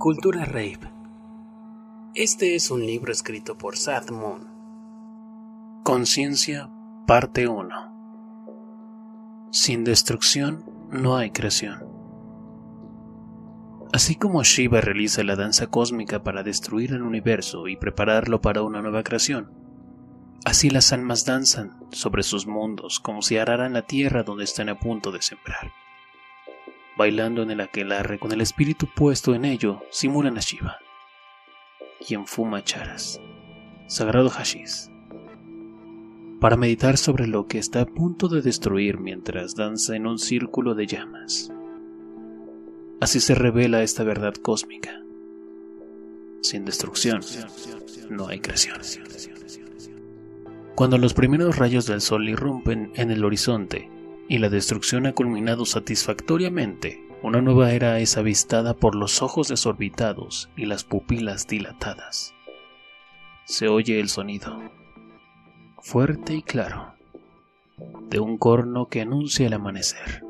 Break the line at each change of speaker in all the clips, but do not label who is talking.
Cultura Rave. Este es un libro escrito por Sad Moon.
Conciencia, parte 1. Sin destrucción no hay creación. Así como Shiva realiza la danza cósmica para destruir el universo y prepararlo para una nueva creación, así las almas danzan sobre sus mundos como si araran la tierra donde están a punto de sembrar bailando en el aquelarre con el espíritu puesto en ello, simulan a Shiva, quien fuma charas, sagrado hashish, para meditar sobre lo que está a punto de destruir mientras danza en un círculo de llamas. Así se revela esta verdad cósmica. Sin destrucción no hay creación. Cuando los primeros rayos del sol irrumpen en el horizonte, y la destrucción ha culminado satisfactoriamente, una nueva era es avistada por los ojos desorbitados y las pupilas dilatadas. Se oye el sonido, fuerte y claro, de un corno que anuncia el amanecer.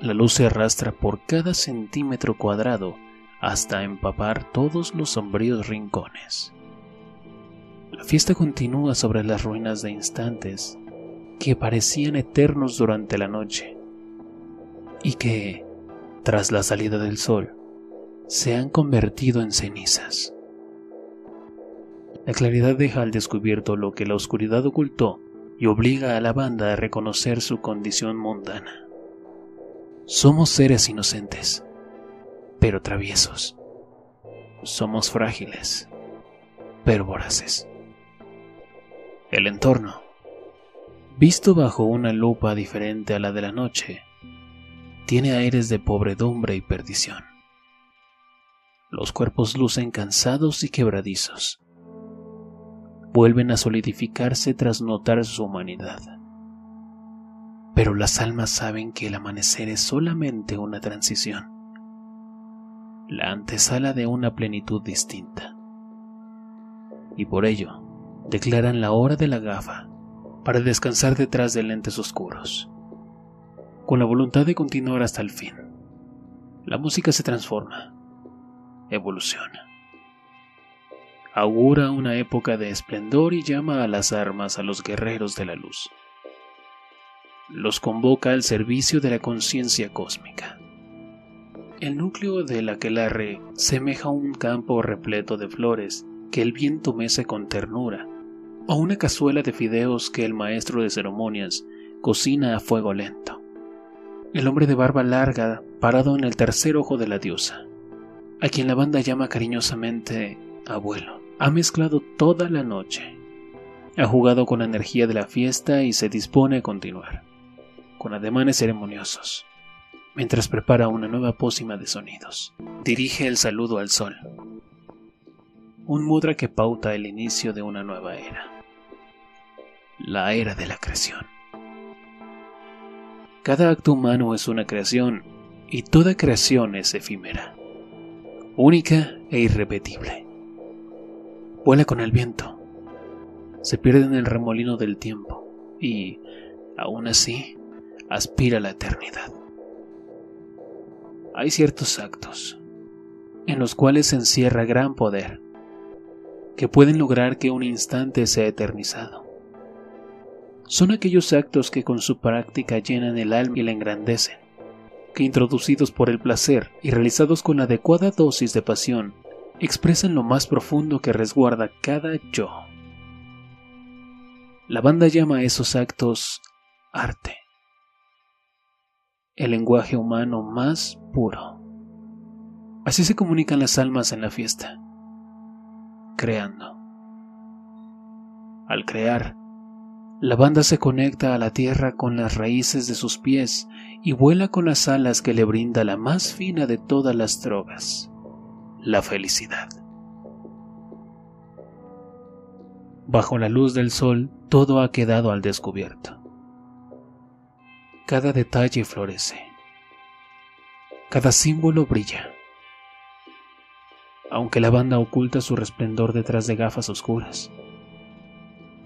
La luz se arrastra por cada centímetro cuadrado hasta empapar todos los sombríos rincones. La fiesta continúa sobre las ruinas de instantes que parecían eternos durante la noche y que, tras la salida del sol, se han convertido en cenizas. La claridad deja al descubierto lo que la oscuridad ocultó y obliga a la banda a reconocer su condición mundana. Somos seres inocentes, pero traviesos. Somos frágiles, pero voraces. El entorno visto bajo una lupa diferente a la de la noche, tiene aires de pobredumbre y perdición. Los cuerpos lucen cansados y quebradizos. Vuelven a solidificarse tras notar su humanidad. Pero las almas saben que el amanecer es solamente una transición, la antesala de una plenitud distinta. Y por ello, declaran la hora de la gafa para descansar detrás de lentes oscuros, con la voluntad de continuar hasta el fin. La música se transforma, evoluciona. Augura una época de esplendor y llama a las armas a los guerreros de la luz. Los convoca al servicio de la conciencia cósmica. El núcleo del aquelarre semeja un campo repleto de flores que el viento mece con ternura o una cazuela de fideos que el maestro de ceremonias cocina a fuego lento. El hombre de barba larga, parado en el tercer ojo de la diosa, a quien la banda llama cariñosamente abuelo, ha mezclado toda la noche. Ha jugado con la energía de la fiesta y se dispone a continuar, con ademanes ceremoniosos, mientras prepara una nueva pócima de sonidos. Dirige el saludo al sol, un mudra que pauta el inicio de una nueva era la era de la creación. Cada acto humano es una creación y toda creación es efímera, única e irrepetible. Vuela con el viento, se pierde en el remolino del tiempo y, aún así, aspira a la eternidad. Hay ciertos actos en los cuales se encierra gran poder que pueden lograr que un instante sea eternizado son aquellos actos que con su práctica llenan el alma y la engrandecen, que introducidos por el placer y realizados con adecuada dosis de pasión, expresan lo más profundo que resguarda cada yo. La banda llama a esos actos arte, el lenguaje humano más puro. Así se comunican las almas en la fiesta, creando. Al crear, la banda se conecta a la tierra con las raíces de sus pies y vuela con las alas que le brinda la más fina de todas las drogas, la felicidad. Bajo la luz del sol todo ha quedado al descubierto. Cada detalle florece. Cada símbolo brilla. Aunque la banda oculta su resplandor detrás de gafas oscuras.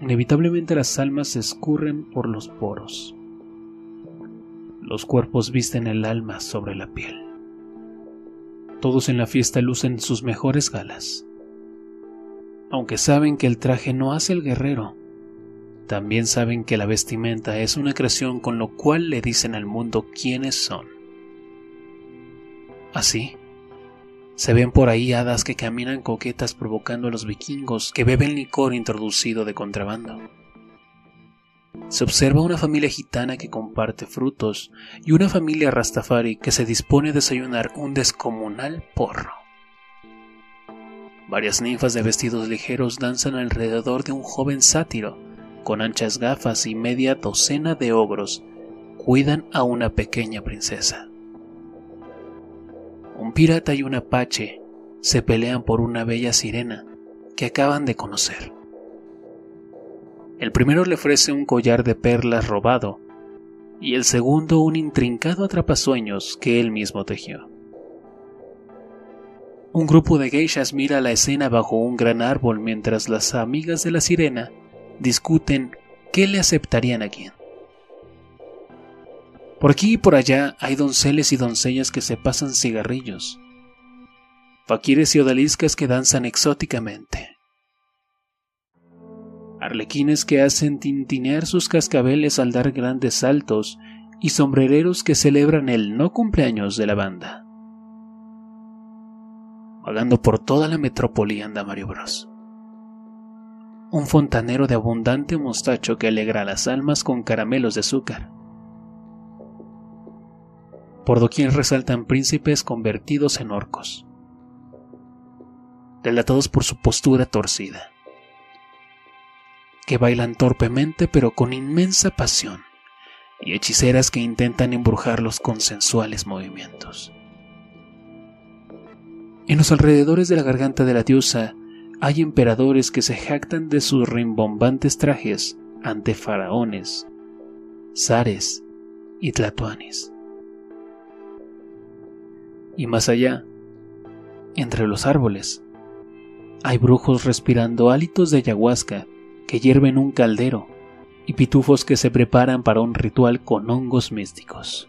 Inevitablemente las almas se escurren por los poros. Los cuerpos visten el alma sobre la piel. Todos en la fiesta lucen sus mejores galas. Aunque saben que el traje no hace el guerrero, también saben que la vestimenta es una creación con lo cual le dicen al mundo quiénes son. Así, se ven por ahí hadas que caminan coquetas provocando a los vikingos que beben licor introducido de contrabando. Se observa una familia gitana que comparte frutos y una familia rastafari que se dispone a desayunar un descomunal porro. Varias ninfas de vestidos ligeros danzan alrededor de un joven sátiro, con anchas gafas y media docena de ogros cuidan a una pequeña princesa. Un pirata y un apache se pelean por una bella sirena que acaban de conocer. El primero le ofrece un collar de perlas robado y el segundo un intrincado atrapasueños que él mismo tejió. Un grupo de geishas mira la escena bajo un gran árbol mientras las amigas de la sirena discuten qué le aceptarían a quién. Por aquí y por allá hay donceles y doncellas que se pasan cigarrillos, faquires y odaliscas que danzan exóticamente, arlequines que hacen tintinear sus cascabeles al dar grandes saltos y sombrereros que celebran el no cumpleaños de la banda. Vagando por toda la metrópoli anda Mario Bros. Un fontanero de abundante mostacho que alegra las almas con caramelos de azúcar por doquier resaltan príncipes convertidos en orcos, delatados por su postura torcida, que bailan torpemente pero con inmensa pasión, y hechiceras que intentan embrujarlos con sensuales movimientos. En los alrededores de la garganta de la diosa hay emperadores que se jactan de sus rimbombantes trajes ante faraones, zares y tlatoanes y más allá, entre los árboles, hay brujos respirando hálitos de ayahuasca que hierven un caldero y pitufos que se preparan para un ritual con hongos místicos.